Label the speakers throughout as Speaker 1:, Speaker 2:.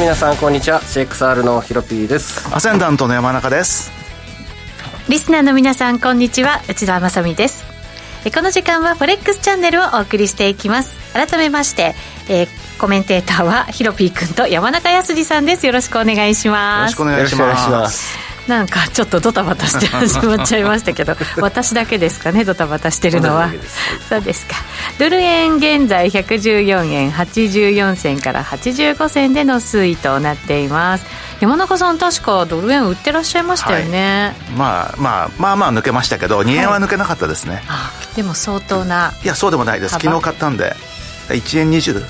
Speaker 1: 皆さんこんにちは。CXR のヒロピーです。
Speaker 2: アセンダントの山中です。
Speaker 3: リスナーの皆さんこんにちは。内田まさみです。この時間はフォレックスチャンネルをお送りしていきます。改めまして、えー、コメンテーターはヒロピー君と山中康さんです。よろしくお願いします。
Speaker 2: よろしくお願いします
Speaker 3: なんかちょっとドタバタして始まっちゃいましたけど 私だけですかねドタバタしてるのは。そうですか。ドル円現在114円84銭から85銭での推移となっています。山中さん確かドル円売ってらっしゃいましたよね、
Speaker 2: はい、まあまあまあまあ抜けましたけど2円は抜けなかったですね、
Speaker 3: はい、でも相当な
Speaker 2: いやそうでもないです昨日買ったんで1円20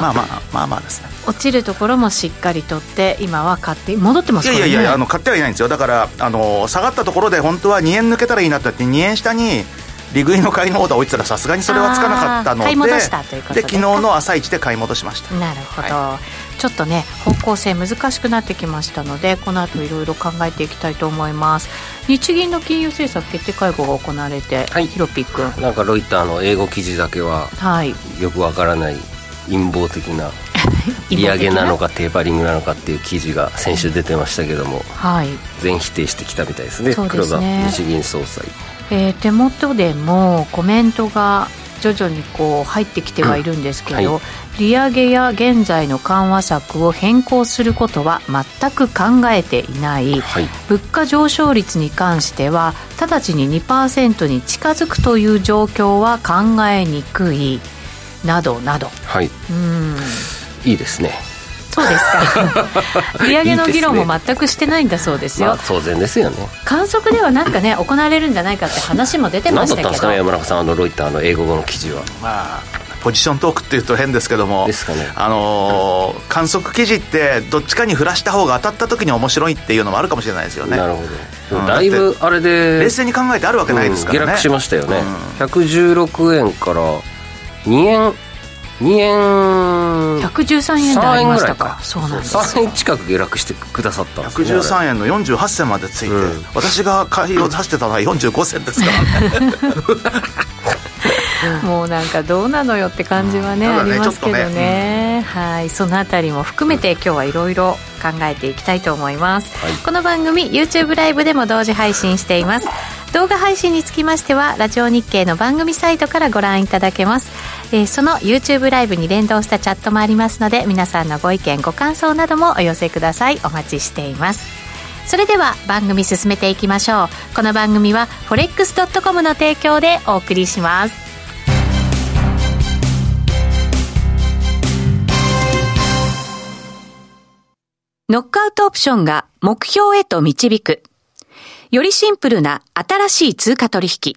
Speaker 2: まあまあまあまあですね。
Speaker 3: 落ちるところもしっかりとって今は買って戻ってますか？
Speaker 2: らねいやいやあの買ってはいないんですよ。だからあの下がったところで本当は2円抜けたらいいなってって2円下に利食いの買いのオーダー置いてたらさすがにそれはつかなかったのでで。昨日の朝一で買い戻しました。
Speaker 3: なるほど、はい、ちょっとね方向性難しくなってきましたのでこの後いろいろ考えていきたいと思います。日銀の金融政策決定会合が行われて、はい、ヒロピック
Speaker 1: なんかロイターの英語記事だけは、はい、よくわからない陰謀的な 利上げなのかテーパリングなのかっていう記事が先週出てましたけども、はい、全否定してきたみたいですね、ね。黒田日銀総裁、
Speaker 3: えー、手元でもコメントが徐々にこう入ってきてはいるんですけど、はい、利上げや現在の緩和策を変更することは全く考えていない、はい、物価上昇率に関しては直ちに2%に近づくという状況は考えにくいなどなど。
Speaker 1: はい。うん。いいですね。
Speaker 3: そうですか。利上げの議論も全くしてないんだそうですよ、まあ、
Speaker 1: 当然ですよね。
Speaker 3: 観測ではなんかね行われるんじゃないかって話も出てましたけど。何だったんですかね
Speaker 1: 山中さん。あのロイターの英語の記事は。
Speaker 2: まあポジショントークっていうと変ですけども、
Speaker 1: ね、
Speaker 2: あのー、観測記事ってどっちかに振らした方が当たった時に面白いっていうのもあるかもしれないですよね。
Speaker 1: なるほど、うん、だいぶあれで
Speaker 2: 冷静に考えてあるわけないですからね、
Speaker 1: うん、下落しましたよね、うん、116円から2円2円。
Speaker 3: 113円でありましたか。そうなんです。
Speaker 1: 3円近く下落してくださったんです、ね、
Speaker 2: 113円の48銭までついて、うん、私が買いを出してたのは45銭ですから。ね
Speaker 3: もうなんかどうなのよって感じはね、ね、ありますけどね、ねうん、はい。そのあたりも含めて今日はいろいろ考えていきたいと思います、はい、この番組 YouTube ライブでも同時配信しています。動画配信につきましてはラジオ日経の番組サイトからご覧いただけます、えー、その YouTube ライブに連動したチャットもありますので皆さんのご意見ご感想などもお寄せくださいお待ちしていますそれでは番組進めていきましょうこの番組は forex.com の提供でお送りしますノックアウトオプションが目標へと導く。よりシンプルな新しい通貨取引。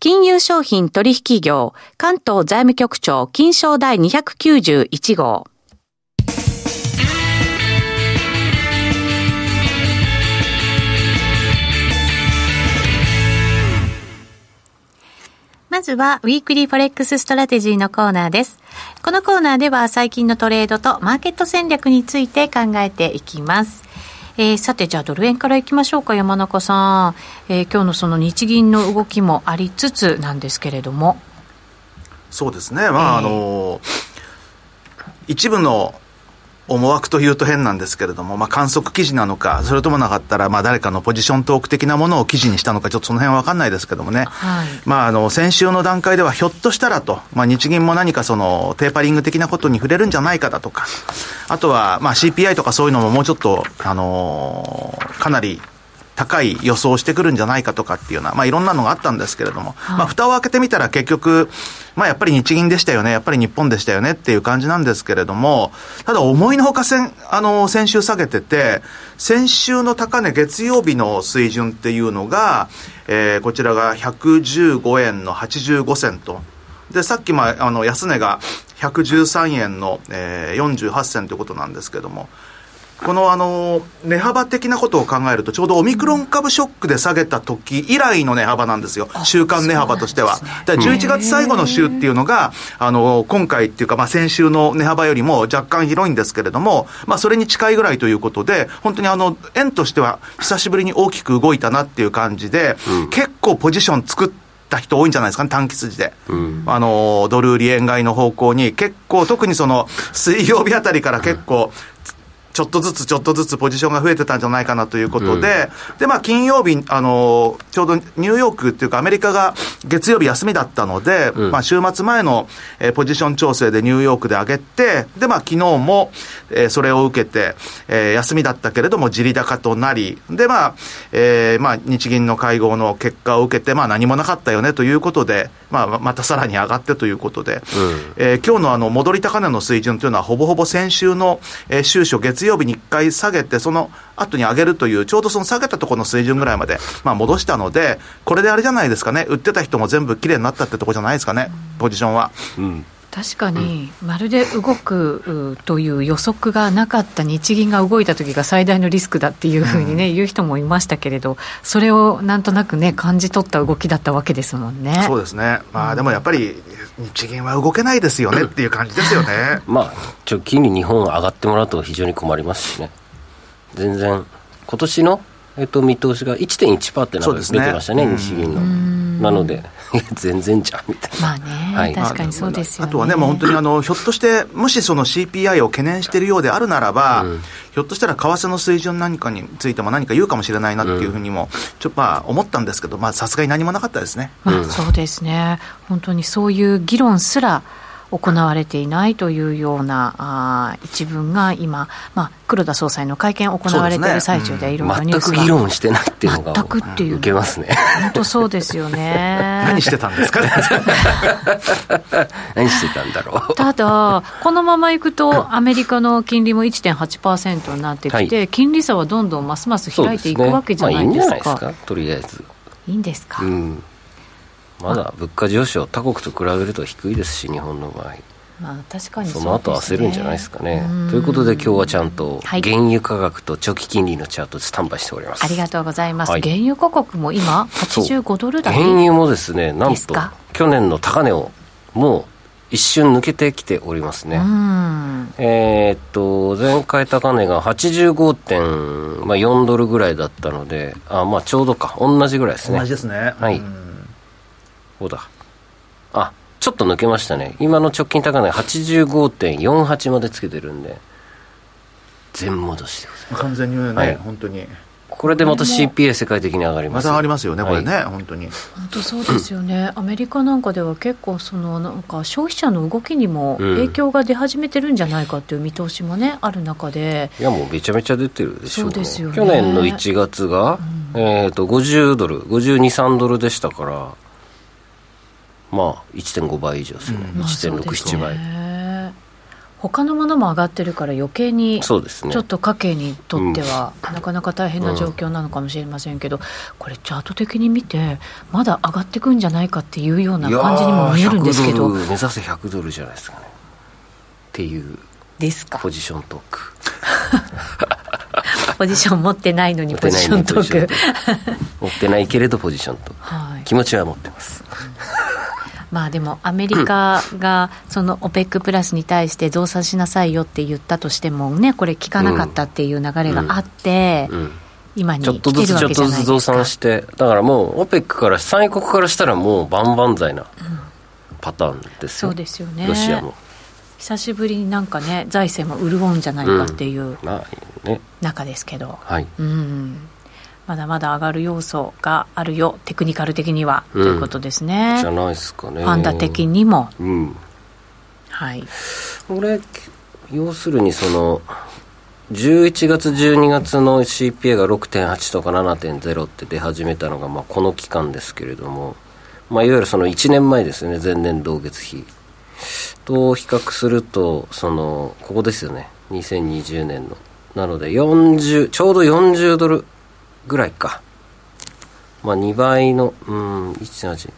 Speaker 3: 金融商品取引業関東財務局長金賞第291号まずは、 Weekly Forex Strategy のコーナーです。このコーナーでは、最近のトレードとマーケット戦略について考えていきます。えー、さて、じゃあドル円からいきましょうか、山中さん。えー、今日のその日銀の動きもありつつなんですけれども。
Speaker 2: そうですね、まあ、あの一部の思惑というと変なんですけれども、まあ、観測記事なのか、それともなかったら、まあ、誰かのポジショントーク的なものを記事にしたのか、ちょっとその辺は分かんないですけどもね、はい、まあ、あの先週の段階では、ひょっとしたらと、まあ、日銀も何かそのテーパリング的なことに触れるんじゃないかだとか、あとは、まあ、CPI とかそういうのももうちょっと、あのー、かなり高い予想をしてくるんじゃないかとかっていうような、まあいろんなのがあったんですけれども、はい、まあ蓋を開けてみたら結局、まあやっぱり日銀でしたよね、やっぱり日本でしたよねっていう感じなんですけれども、ただ思いのほか先、あの、先週下げてて、先週の高値月曜日の水準っていうのが、えー、こちらが115円の85銭と。で、さっき、まあ、あの、安値が113円の、えー、48銭ということなんですけども、このあの値幅的なことを考えると、ちょうどオミクロン株ショックで下げた時以来の値幅なんですよ、週間値幅としては。ね、11月最後の週っていうのが、あの今回っていうか、まあ、先週の値幅よりも若干広いんですけれども、まあ、それに近いぐらいということで、本当にあの円としては久しぶりに大きく動いたなっていう感じで、うん、結構ポジション作って、た人多いんじゃないですかね、短期筋で。うん、あの、ドル売り円買いの方向に、結構、特にその、水曜日あたりから結構、ちょっとずつちょっとずつポジションが増えてたんじゃないかなということで、うん、で、まあ、金曜日、あの、ちょうどニューヨークっていうか、アメリカが月曜日休みだったので、うん、まあ、週末前の、えー、ポジション調整でニューヨークで上げて、で、まあ、昨日も、えー、それを受けて、えー、休みだったけれども、地利高となり、で、まあ、えー、まあ、日銀の会合の結果を受けて、まあ、何もなかったよねということで、まあ、またさらに上がってということで、うん、えー、今日のあの、戻り高値の水準というのは、ほぼほぼ先週の、えー、週初月曜曜日に1回下げて、その後に上げるという、ちょうどその下げたところの水準ぐらいまで、まあ、戻したので、これであれじゃないですかね、売ってた人も全部きれいになったってとこじゃないですかね、ポジションは。
Speaker 3: うん。確かに、まるで動くという予測がなかった日銀が動いた時が最大のリスクだっていうふうにね、うん、言う人もいましたけれど、それをなんとなくね、感じ取った動きだったわけですもんね。
Speaker 2: そうですね、まあ、でもやっぱり、日銀は動けないですよねっていう感じですよね。
Speaker 1: まあ、直近に日本上がってもらうと非常に困りますしね。全然、今年の、えっと、見通しが1.1%ってなんか出てましたね、ね日銀の。なので、全然じゃんみたい
Speaker 3: な。まあね、はい、確かにそうですよ、
Speaker 2: ね、あとはね、もう本当にあのひょっとして、もしその CPI を懸念しているようであるならば、うん、ひょっとしたら為替の水準何かについても何か言うかもしれないなっていうふうにも、ちょっとまあ思ったんですけど、さすがに何もなかったですね。
Speaker 3: まあ、そうですね、本当にそういう議論すら、行われていないというようなあ一文が今、まあ、黒田総裁の会見行われている最中でいろいろニュース
Speaker 1: が、全く議論してないっていうのが
Speaker 3: 全くっていう、
Speaker 1: 受けますね。
Speaker 3: 本当そうですよね。
Speaker 2: 何してたんですか？
Speaker 1: 何してたんだろ
Speaker 3: う？ただこのままいくとアメリカの金利も1.8%になってきて、はい、金利差はどんどんますます開いていくわけじゃないですか、まあ、いいんじゃないですか？
Speaker 1: とりあえず。
Speaker 3: いいんですか、うん
Speaker 1: まだ物価上昇、他国と比べると低いですし、日本の場合。
Speaker 3: まあ、確かに
Speaker 1: そ、ね,、の後焦るんじゃないですかね。ということで今日はちゃんと原油価格と長期金利のチャートでスタンバイしております。
Speaker 3: ありがとうございます。はい、原油価格も今85ドル台
Speaker 1: 原油もですね、なんと去年の高値をもう一瞬抜けてきておりますね。えー、っと、前回高値が85.4ドルぐらいだったので、あ、まあちょうどか、同じぐらいですね。
Speaker 2: 同じですね。
Speaker 1: はい。こうだ。あ、ちょっと抜けましたね。今の直近高値85.48までつけてるんで、全戻しでございます。
Speaker 2: 完全にね、はい、本当に。
Speaker 1: これでまた CPA 世界的に上がります。
Speaker 2: また上がりますよね、これね、はい、本当に。
Speaker 3: 本当そうですよね、アメリカなんかでは結構そのなんか消費者の動きにも影響が出始めてるんじゃないかっていう見通しもね、ある中で。
Speaker 1: いやもうめちゃめちゃ出てるでしょう、ね、そうですよ、ね、去年の1月が、うん、えーと、と50ドル52、3ドルでしたからまあ1.5倍以上ですね、うん、1.6、7倍。
Speaker 3: 他のものも上がってるから余計にちょっと家計にとってはなかなか大変な状況なのかもしれませんけど、これチャート的に見てまだ上がってくんじゃないかっていうような感じにも見えるんですけど。
Speaker 1: 目指せ100ドルじゃないですかね。っていう。
Speaker 3: ですか。
Speaker 1: ポジショントーク。
Speaker 3: ポジション持ってないのにポジショントーク。
Speaker 1: 持ってないけれどポジショントーク、はい、気持ちは持ってます
Speaker 3: まあでもアメリカがその OPEC プラスに対して増産しなさいよって言ったとしてもねこれ聞かなかったっていう流れがあって、今に
Speaker 1: ちょっとずつちょっとずつ増産してだからもう OPEC から産油国からしたらもう万々歳な、パターンです
Speaker 3: そうですよね。
Speaker 1: ロシアも。
Speaker 3: 久しぶりになんかね財政も潤うんじゃないかっていう中ですけど、
Speaker 1: はい、
Speaker 3: うんまだまだ上がる要素があるよテクニカル的には、ということですね。
Speaker 1: じゃないですかね。
Speaker 3: パンダ的にも、
Speaker 1: うん、
Speaker 3: はい。
Speaker 1: これ要するにその11月12月の CPA が6.8とか7.0って出始めたのがまあこの期間ですけれども、まあ、いわゆるその1年前ですよね前年同月比。と比較するとそのここですよね。2020年の。なので40ちょうど40ドルぐらいか。まあ2倍のうん1.8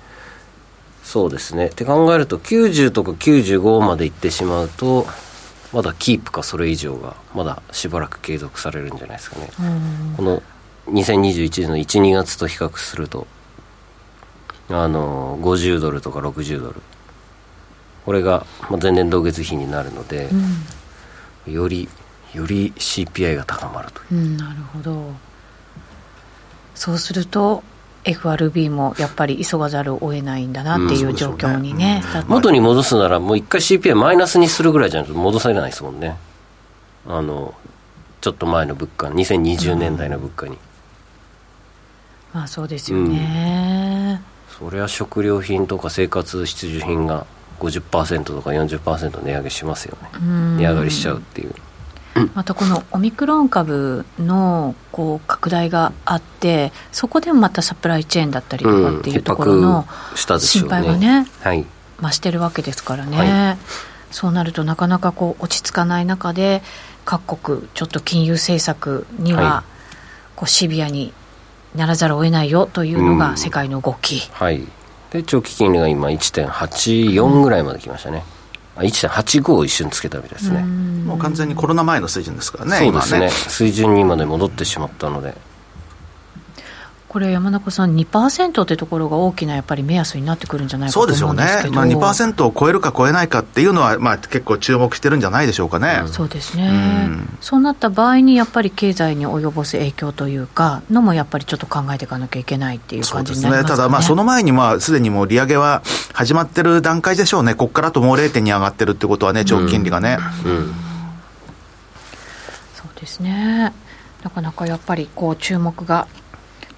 Speaker 1: そうですね。って考えると90とか95までいってしまうとまだキープかそれ以上がまだしばらく継続されるんじゃないですかね。この2021年の12月と比較するとあの50ドルとか60ドル。これが前年同月比になるので、うん、よりより CPI が高まると
Speaker 3: いう、うん、なるほどそうすると FRB もやっぱり急がざるを得ないんだなっていう状況にね
Speaker 1: うんね、元に戻すならもう一回 CPI マイナスにするぐらいじゃないと戻されないですもんね。あのちょっと前の物価2020年代の物価に、うん、
Speaker 3: まあそうですよね、
Speaker 1: うん、そりゃ食料品とか生活必需品が50%とか40%値上げしますよね。値上がりしちゃうっていう
Speaker 3: またこのオミクロン株のこう拡大があってそこでもまたサプライチェーンだったりとかっていうところの心配がね,、はい、増してるわけですからね、はい、そうなるとなかなかこう落ち着かない中で各国ちょっと金融政策にはこうシビアにならざるを得ないよというのが世界の動き、
Speaker 1: はい。で長期金利が今1.84ぐらいまで来ましたね、うん1.85を一瞬つけたみたいですね。
Speaker 2: もう完全にコロナ前の水準ですからね
Speaker 1: そうですね、ね、水準にまで戻ってしまったので
Speaker 3: これ山中さん2%ってところが大きなやっぱり目安になってくるんじゃないかと思うんですけど。そうですよね、
Speaker 2: まあ、2%を超えるか超えないかっていうのは、まあ、結構注目してるんじゃないでしょうかね、
Speaker 3: うん、そうですね、うん、そうなった場合にやっぱり経済に及ぼす影響というかのもやっぱりちょっと考えていかなきゃいけないっていう感じになりますね、ね、
Speaker 2: ただまあその前にまあすでにもう利上げは始まってる段階でしょうね。ここからともう0.2上がってるってことはね長期金利がね、うん、うん、
Speaker 3: そうですね。なかなかやっぱりこう注目が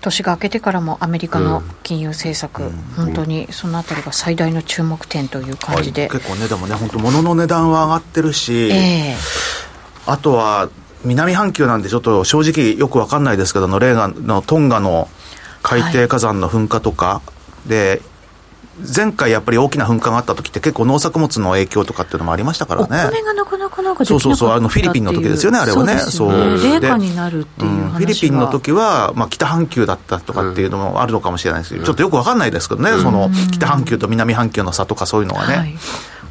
Speaker 3: 年が明けてからもアメリカの金融政策、うん、本当にそのあたりが最大の注目点という感じで、はい、
Speaker 2: 結構ね、でもね、本当、物の値段は上がってるし、えー、あとは南半球なんで、ちょっと正直よく分かんないですけど、レーガンのトンガの海底火山の噴火とか。で、前回やっぱり大きな噴火があった時って結構農作物の影響とかっていうのもありましたからね。
Speaker 3: お米がなかなかなんか
Speaker 2: そうそうそう、あのフィリピンの時ですよね、あれはね。
Speaker 3: そう、ね、冷夏になるっていう、うん、
Speaker 2: フィリピンの時は、まあ北半球だったとかっていうのもあるのかもしれないですけど、うん、ちょっとよくわかんないですけどね、その北半球と南半球の差とかそういうのはね。はい。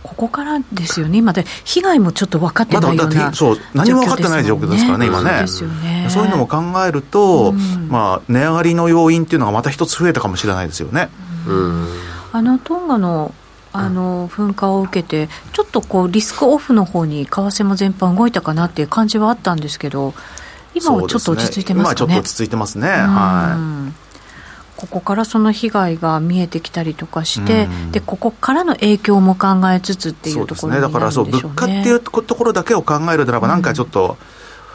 Speaker 3: ここからですよね、今で被害もちょっと分かってないような、
Speaker 2: そう何も分かってない状況ですからね、今ね。そうね。そういうのも考えると、うん、まあ、値上がりの要因っていうのがまた一つ増えたかもしれないですよね。
Speaker 3: うん。あのトンガのあの噴火を受けて、ちょっとこうリスクオフの方に為替も全般動いたかなっていう感じはあったんですけど、今はちょっと落ち着いてますかね？
Speaker 2: ちょっと落ち着いてますね。はい。
Speaker 3: ここからその被害が見えてきたりとかして、でここからの影響も考えつつっていうところになるんでしょうね。だからそう
Speaker 2: 物価っていうところだけを考えるならば、なんかちょっと。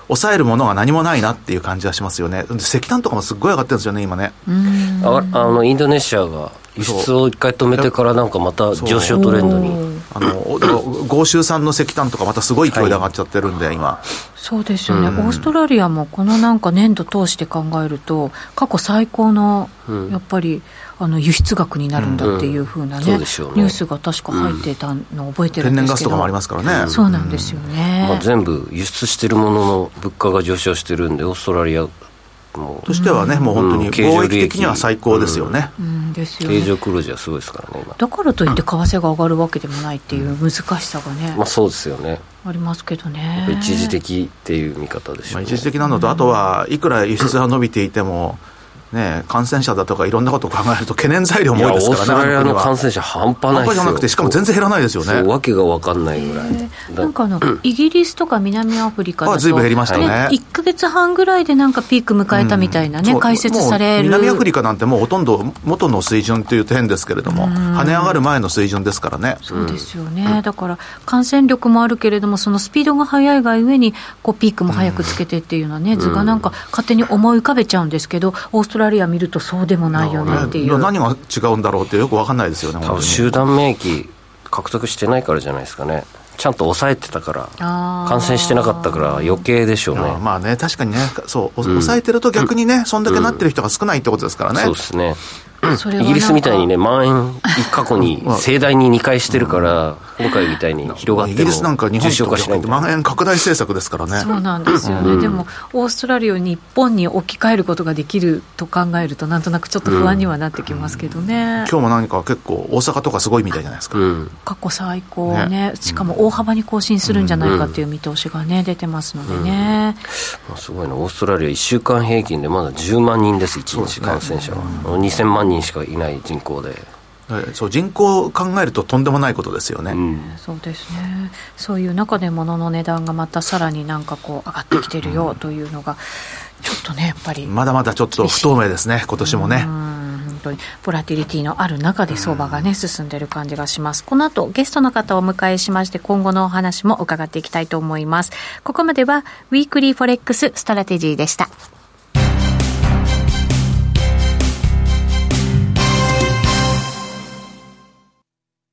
Speaker 2: 抑えるものが何もないなっていう感じはしますよね、石炭とかもすごい上がってるんですよね、今ね。
Speaker 1: ああのインドネシアが輸出を一回止めてからなんかまた上昇トレンドに。
Speaker 2: あの豪州産の石炭とかまたすごい勢いで上がっちゃってるんで、はい、今。
Speaker 3: そうですよね、うん、オーストラリアもこのなんか年度通して考えると過去最高のやっぱり、あの輸出額になるんだっていうふうなね,、ニュースが確か入ってたのを覚えてるんですけど、天然ガスとかもありますからね。そうなんですよね、
Speaker 1: まあ、全部輸出してるものの物価が上昇してるんでオーストラリア
Speaker 2: としてはね、もう本当に貿易的には最高ですよね。
Speaker 1: ですよね。経常黒字はすごいですからね、
Speaker 3: だからといって為替が上がるわけでもないっていう難しさがね。
Speaker 1: まあそうですよね。
Speaker 3: ありますけどね。
Speaker 1: 一時的っていう見方でしょう、
Speaker 2: 一時的なのと、あとはいくら輸出が伸びていても、ね、感染者だとかいろんなことを考えると懸念材料も多いですからね。オースト
Speaker 1: ラリアの感染者半端ない
Speaker 2: 半端じゃなくて、しかも全然減らないですよね。
Speaker 1: わけが分かんないぐらい。
Speaker 3: なんかあの、イギリスとか南アフリカだと、
Speaker 2: ずいぶん減りましたね。
Speaker 3: 1か月半ぐらいでなんかピーク迎えたみたいなね、うん、解説される。
Speaker 2: 南アフリカなんてもうほとんど元の水準という点ですけれども、跳ね上がる前の水準ですからね。
Speaker 3: そうですよね。だから感染力もあるけれども、そのスピードが速いがゆえに、こうピークも早くつけてっていうのはね、図がなんか勝手に思い浮かべちゃうんですけど、オーストラリア見るとそうでもないよねっていう。
Speaker 2: 何が違うんだろうってよく分かんないですよね、
Speaker 1: 集団免疫獲得してないからじゃないですかね。ちゃんと抑えてたから、感染してなかったから余計でしょうね。
Speaker 2: まあね、確かにね、そう、抑えてると逆にね、うん、そんだけなってる人が少ないってことですからね。
Speaker 1: そうですね。イギリスみたいにね、蔓延過去に盛大に2回してるから、今回みたいに広がってもイギリスなんか日本とか
Speaker 2: 蔓延拡大政策ですからね。
Speaker 3: そうなんですよね。うん、でも、オーストラリアを日本に置き換えることができると考えると、なんとなくちょっと不安にはなってきますけどね。うん、
Speaker 2: 今日も何か結構、大阪とかすごいみたいじゃないですか。うん、
Speaker 3: 過去最高ね、ね、しかも大幅に更新するんじゃないかっていう見通しがね、出てますのでね。
Speaker 1: まあ、すごいな、オーストラリア1週間平均でまだ10万人です、1日感染者は。ね、2000万人しかいない人口で。
Speaker 2: そう人口を考えるととんでもないことですよね、うん、
Speaker 3: そうですね。そういう中で物の値段がまたさらになんかこう上がってきてるよというのがちょっとねやっぱり
Speaker 2: まだまだちょっと不透明ですね今年もね。
Speaker 3: 本当に。ボラティリティのある中で相場がね進んでる感じがします。この後ゲストの方をお迎えしまして今後のお話も伺っていきたいと思います。ここまでは Weekly Forex Strategy でした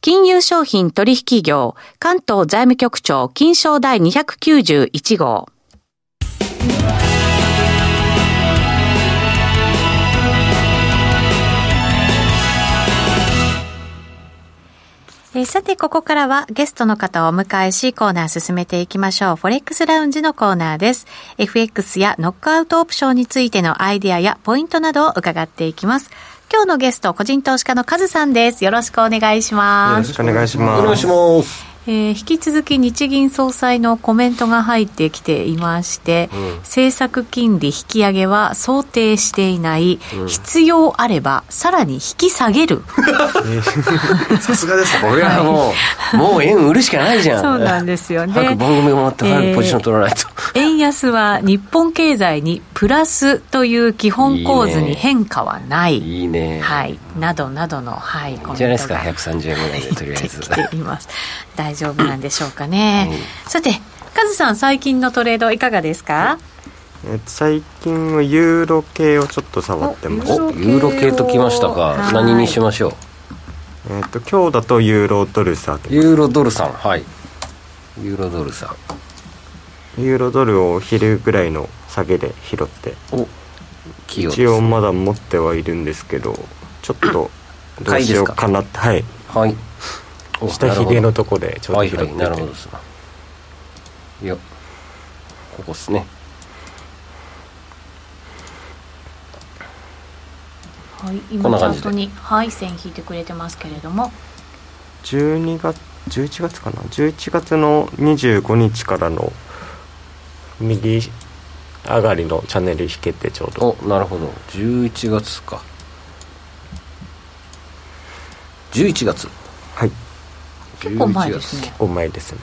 Speaker 3: 金融商品取引業、関東財務局長、金賞第291号。え、さて、ここからはゲストの方をお迎えし、コーナー進めていきましょう。フォレックスラウンジのコーナーです。FX やノックアウトオプションについてのアイデアやポイントなどを伺っていきます。今日のゲスト、個人投資家のカズさんです。よろしくお願いします。よろし
Speaker 4: くお願いします。
Speaker 1: お願いします。
Speaker 3: えー、引き続き日銀総裁のコメントが入ってきていまして、うん、政策金利引き上げは想定していない、うん、必要あればさらに引き下げる
Speaker 2: さすがです
Speaker 1: ね これはもう、もう円売るしかないじゃん
Speaker 3: そうなんですよね
Speaker 1: 番組終わって早くポジション取らないと、
Speaker 3: えー、円安は日本経済にプラスという基本構図に変化はない。
Speaker 1: いいね。
Speaker 3: はい。などなどのはいコメントが
Speaker 1: じゃないですか。130円ぐらいでとりあえず
Speaker 3: ています。大丈夫なんでしょうかね、うん、さてカズさん最近のトレードいかがですか？
Speaker 4: え最近はユーロ系をちょっと触ってます。
Speaker 1: おユーロ系ときましたか。何にしましょう？
Speaker 4: えっ、と今日だとユーロドルさ
Speaker 1: ユーロドルさん。はい。ユーロドルさ
Speaker 4: んユーロドルを昼ぐらいの下げで拾って。一応まだ持ってはいるんですけどちょっと どうしようかなって。はい。
Speaker 1: はい。
Speaker 4: 下ひげのとこでちょっと拾って。て、はいはい、なるほど
Speaker 1: いやここっすね。
Speaker 3: はい、今チャートに、はい、線引いてくれてますけれども。
Speaker 4: 12月11月かな？11月の25日からの右上がりのチャンネル引けてちょうど。
Speaker 1: おなるほど。11月か。11月。
Speaker 4: はい。
Speaker 3: 結構前ですね。
Speaker 4: 結構前ですね。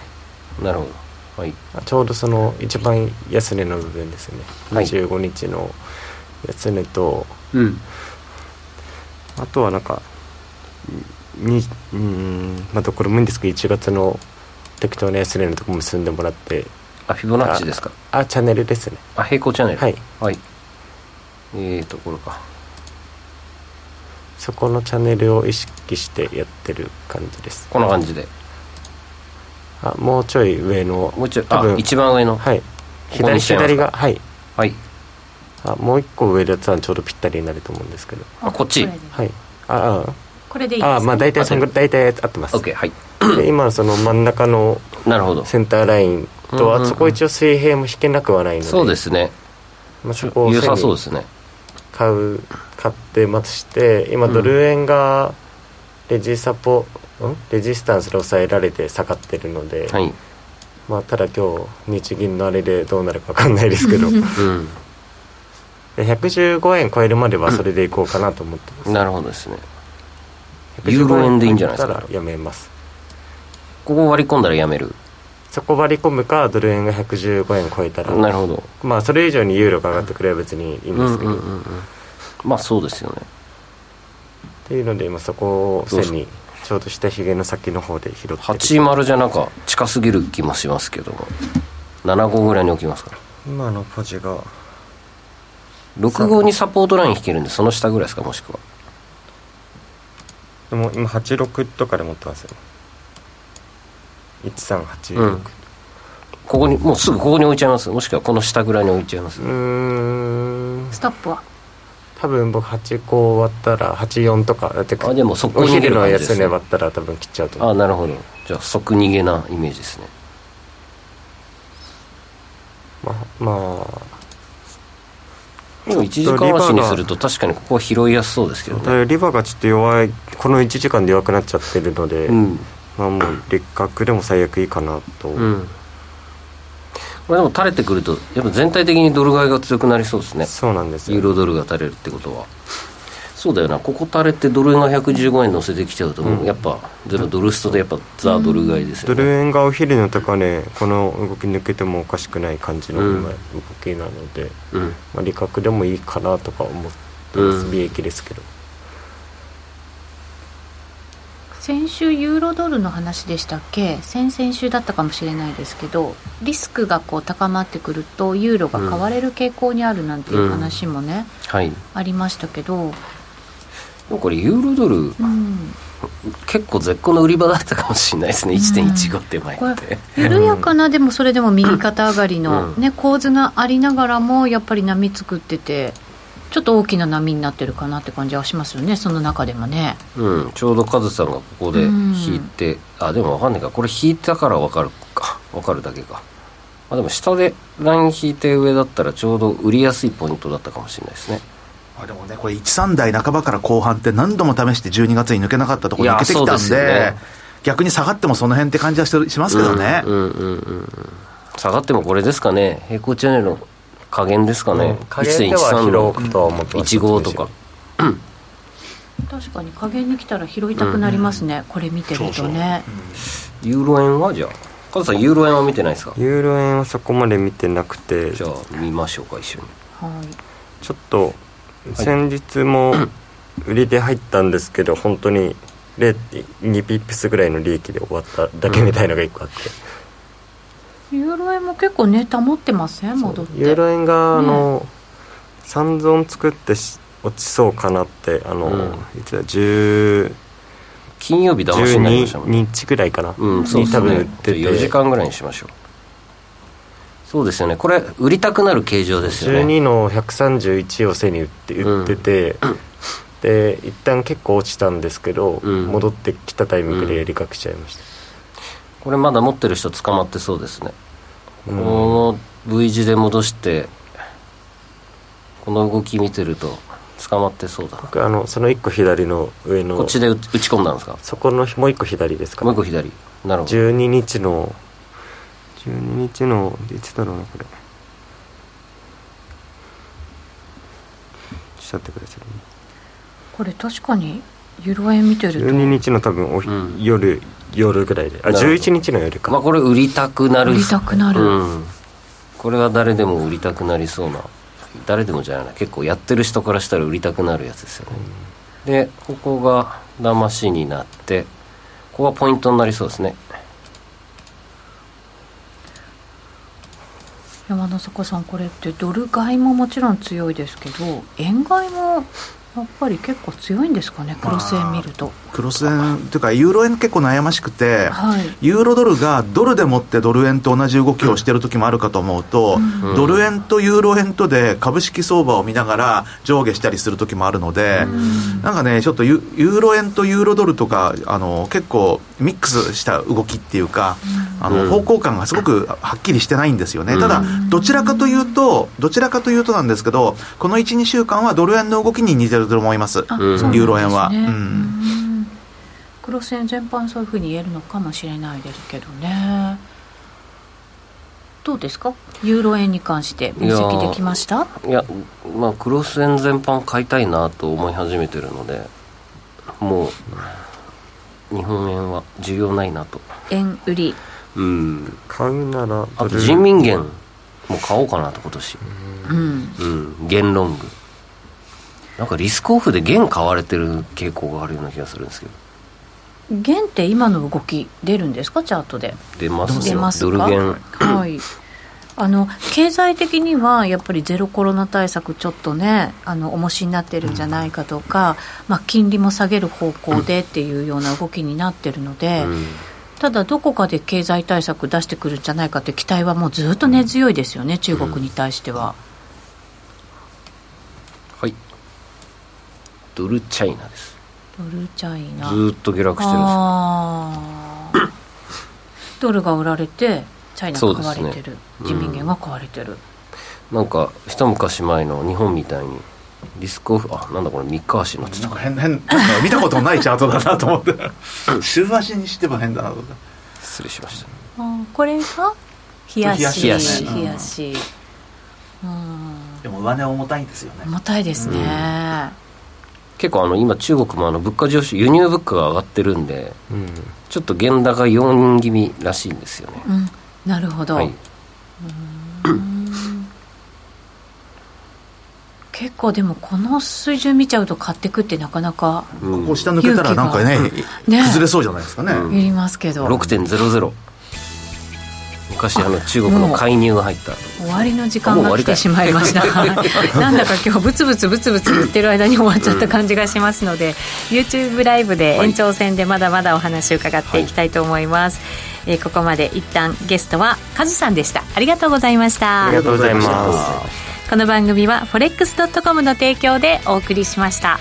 Speaker 1: なるほど。はい。
Speaker 4: ちょうどその一番安値の部分ですね、はい、25日の安値と、
Speaker 1: うん、
Speaker 4: あとはなんかにうんまあどこでもいいんですけど1月の適当な安値のとこ結んでもらって
Speaker 1: あフィボナッチですか？
Speaker 4: あチャンネルですね。
Speaker 1: あ平行チャンネル。
Speaker 4: はい。
Speaker 1: はい。ええー、ところか。
Speaker 4: そこのチャンネルを意識してやってる感じです。
Speaker 1: こんな感じで。
Speaker 4: あもうちょい上の。
Speaker 1: もうちょい多分一番上の。
Speaker 4: はい。左左がはい。
Speaker 1: はい。
Speaker 4: あもう一個上のやつはちょうどぴったりになると思うんですけど。
Speaker 1: あこっち。
Speaker 4: はい。ああ
Speaker 3: これでいいですか？
Speaker 4: あまあ大体そんぐらい大体合ってます。
Speaker 1: OK はい。
Speaker 4: で今その真ん中の
Speaker 1: なるほど。
Speaker 4: センターラインと、あそこ一応水平も引けなくはないので。
Speaker 1: そうですね、
Speaker 4: まあ、そこ
Speaker 1: を良さそうですね。
Speaker 4: 買う買ってまして今ドル円がレジサポ、うん、レジスタンスで抑えられて下がってるので、
Speaker 1: はい、
Speaker 4: まあただ今日日銀のあれでどうなるか分かんないですけど、うん、115円超えるまではそれでいこうかなと思ってます、
Speaker 1: なるほどですね。ユーロ円でいいんじゃないですか。
Speaker 4: やめます。
Speaker 1: ここ割り込んだらやめる
Speaker 4: そこ割り込むかドル円が115円超えたら
Speaker 1: なるほど。
Speaker 4: まあそれ以上にユーロが上がってくれば別にいいんですけど、うんうんうんうん、
Speaker 1: まあそうですよね。
Speaker 4: っていうので今そこを線にちょうど下ひげの先の方で拾って
Speaker 1: 80じゃなんか近すぎる気もしますけども。75ぐらいに置きますか
Speaker 4: 今のポジが。
Speaker 1: 65にサポートライン引けるんでその下ぐらいですかもしくは。
Speaker 4: でも今86とかで持ってますよ1386、うん、
Speaker 1: ここにもうすぐここに置いちゃいます。もしくはこの下ぐらいに置いちゃいます。
Speaker 4: うん。
Speaker 3: ストップは？
Speaker 4: 多分僕8個終わったら84とかだって
Speaker 1: あでも
Speaker 4: 速攻逃げる感じです、ね、お昼の安値割ったら多分切っちゃうと
Speaker 1: あなるほど。じゃあ即逃げなイメージですね。
Speaker 4: まあまあ。
Speaker 1: でも1時間足にすると確かにここは拾いやすそうですけど
Speaker 4: ね。リバーがちょっと弱いこの1時間で弱くなっちゃってるので、うん、まあもう劣角でも最悪いいかなと、うん、
Speaker 1: これでも垂れてくるとやっぱ全体的にドル買いが強くなりそうですね。
Speaker 4: そうなんです
Speaker 1: ユーロドルが垂れるってことは。そうだよな。ここ垂れてドル円が115円乗せてきちゃうと、うん、やっぱ全部ドルストでやっぱザ・ドル買いですよ
Speaker 4: ね、ドル円がお昼の高値この動き抜けてもおかしくない感じの動きなので、うん、まあ、利確でもいいかなとか思ってます、利益ですけど
Speaker 3: 先週ユーロドルの話でしたっけ？先々週だったかもしれないですけどリスクがこう高まってくるとユーロが買われる傾向にあるなんていう話もね、
Speaker 1: うんはい、
Speaker 3: ありましたけど。
Speaker 1: これユーロドル、うん、結構絶好の売り場だったかもしれないですね、うん、1.15手前って。
Speaker 3: 緩やかなでもそれでも右肩上がりの、ね、構図がありながらもやっぱり波作っててちょっと大きな波になってるかなって感じはしますよねその中でもね。
Speaker 1: うん。ちょうどカズさんがここで引いて、うん、あでも分かんないか。これ引いたから分かるか。分かるだけか。あでも下でライン引いて上だったらちょうど売りやすいポイントだったかもしれないですね。
Speaker 2: あでもねこれ13台半ばから後半って何度も試して12月に抜けなかったところに抜けてきたんで、ね、逆に下がってもその辺って感じはしますけどね、
Speaker 1: うんうんうんうん、下がってもこれですかね。平行チャンネルの加減ですかね、うん、
Speaker 4: 加減では拾うとは思って
Speaker 1: ます。15とか。
Speaker 3: 確かに加減に来たら拾いたくなりますね、うん、これ見てるとね。
Speaker 1: ユーロ円はじゃあカズさんユーロ円は見てないですか？
Speaker 4: ユーロ円はそこまで見てなくて。
Speaker 1: じゃあ見ましょうか一緒に。
Speaker 3: はい。
Speaker 4: ちょっと先日も 売りで入ったんですけど本当に0.2ピップスぐらいの利益で終わっただけみたいのが1個あって、
Speaker 3: ユーロ円も結構ネタ持ってません？戻って。
Speaker 4: ユーロ円があの、ね、3ゾーン作って落ちそうかなってあの、うん、いつだ10
Speaker 1: 金曜日騙しになりましたもん
Speaker 4: ね。日ぐらいかな、
Speaker 1: うん、そうですね。4時間ぐらいにしましょう。そうですよね。これ売りたくなる形状ですよね。
Speaker 4: 12の131を背に売って売ってて、うん、で一旦結構落ちたんですけど、うん、戻ってきたタイミングでやりかけちゃいました、
Speaker 1: これまだ持ってる人捕まってそうですね。この V 字で戻してこの動き見てると捕まってそうだ
Speaker 4: 僕あのその1個左の上の
Speaker 1: こっちで打ち込んだんですか？
Speaker 4: そこのもう1個左ですか、
Speaker 1: ね、もう1個左。なるほど。
Speaker 4: 12日の12日のいつだろうなこれ。しちゃってください、ね、
Speaker 3: これ確かにユーロ円見てると。12
Speaker 4: 日の多分お、うん、夜夜ぐらいで。あ11日の夜か。
Speaker 1: まあこれ売りたくなる。
Speaker 3: 売りたくなる、うん、
Speaker 1: これは誰でも売りたくなりそうな。誰でもじゃない結構やってる人からしたら売りたくなるやつですよね、うん、でここが騙しになってここがポイントになりそうですね。
Speaker 3: 山田坂さんこれってドル買いももちろん強いですけど円買いもやっぱり結構強いんですかね、クロス円見ると。
Speaker 2: クロス円というか、ユーロ円結構悩ましくて、はい、ユーロドルがドルでもってドル円と同じ動きをしている時もあるかと思うと、うん、ドル円とユーロ円とで株式相場を見ながら上下したりする時もあるので、うん、なんかね、ちょっとユーロ円とユーロドルとか、あの結構ミックスした動きっていうか、うん、あの方向感がすごくはっきりしてないんですよね。ただ、どちらかというと、どちらかというとなんですけど、この1、2週間はドル円の動きに似てると思います、ユーロ円は。
Speaker 3: クロス円全般そういうふうに言えるのかもしれないですけどね。どうですか？ユーロ円に関して分析できました？
Speaker 1: いやまあクロス円全般買いたいなと思い始めてるのでもう日本円は需要ないなと。
Speaker 3: 円売り。
Speaker 1: うん。
Speaker 4: 買うなら
Speaker 1: あと人民元も買おうかなと今年。うん、うん、元ロング。なんかリスクオフで元買われてる傾向があるような気がするんですけど
Speaker 3: 元って今の動き出るんですか？チャートで。出ますドル元。はい。あの経済的にはやっぱりゼロコロナ対策ちょっとねあの重しになってるんじゃないかとか、うん、まあ、金利も下げる方向でっていうような動きになってるので、うん、ただどこかで経済対策出してくるんじゃないかという期待はもうずっと根強いですよね、中国に対しては。
Speaker 1: ドルチャイナです
Speaker 3: ドルチャイナ。
Speaker 1: ずっと下落してるん
Speaker 3: ですドルが売られてチャイナが買われてる、ね、人民元が買われてる、
Speaker 1: うん、なんか一昔前の日本みたいにリスクオフあなんだこれ三日足の
Speaker 2: なんか変変見たことないチャートだなと思って。週足にしても変だなと。思って
Speaker 1: 失礼しました。
Speaker 3: あこれが冷やし。
Speaker 1: 冷やし
Speaker 3: 冷やし、
Speaker 2: うん、でも上値は重たいんですよね。
Speaker 3: 重たいですね、うん
Speaker 1: 結構あの今中国もあの物価上昇輸入物価が上がってるんで、うん、ちょっと原高4人気味らしいんですよね、
Speaker 3: うん、なるほど、はい、結構でもこの水準見ちゃうと買ってくってなかなか、
Speaker 2: ここ下抜けたらなんかねね。崩れそうじゃないですかね、
Speaker 3: うん、いますけど。
Speaker 1: 6.00昔あの中国の介入が入った。
Speaker 3: 終わりの時間が来てしまいました。なんだか今日ブツブツブツブツ言ってる間に終わっちゃった感じがしますので、うん、YouTube ライブで延長戦でまだまだお話を伺っていきたいと思います、はい、えー、ここまで一旦ゲストはカズさんでした。ありがとうございました。
Speaker 4: ありがとうございます。
Speaker 3: この番組は forex.com の提供でお送りしました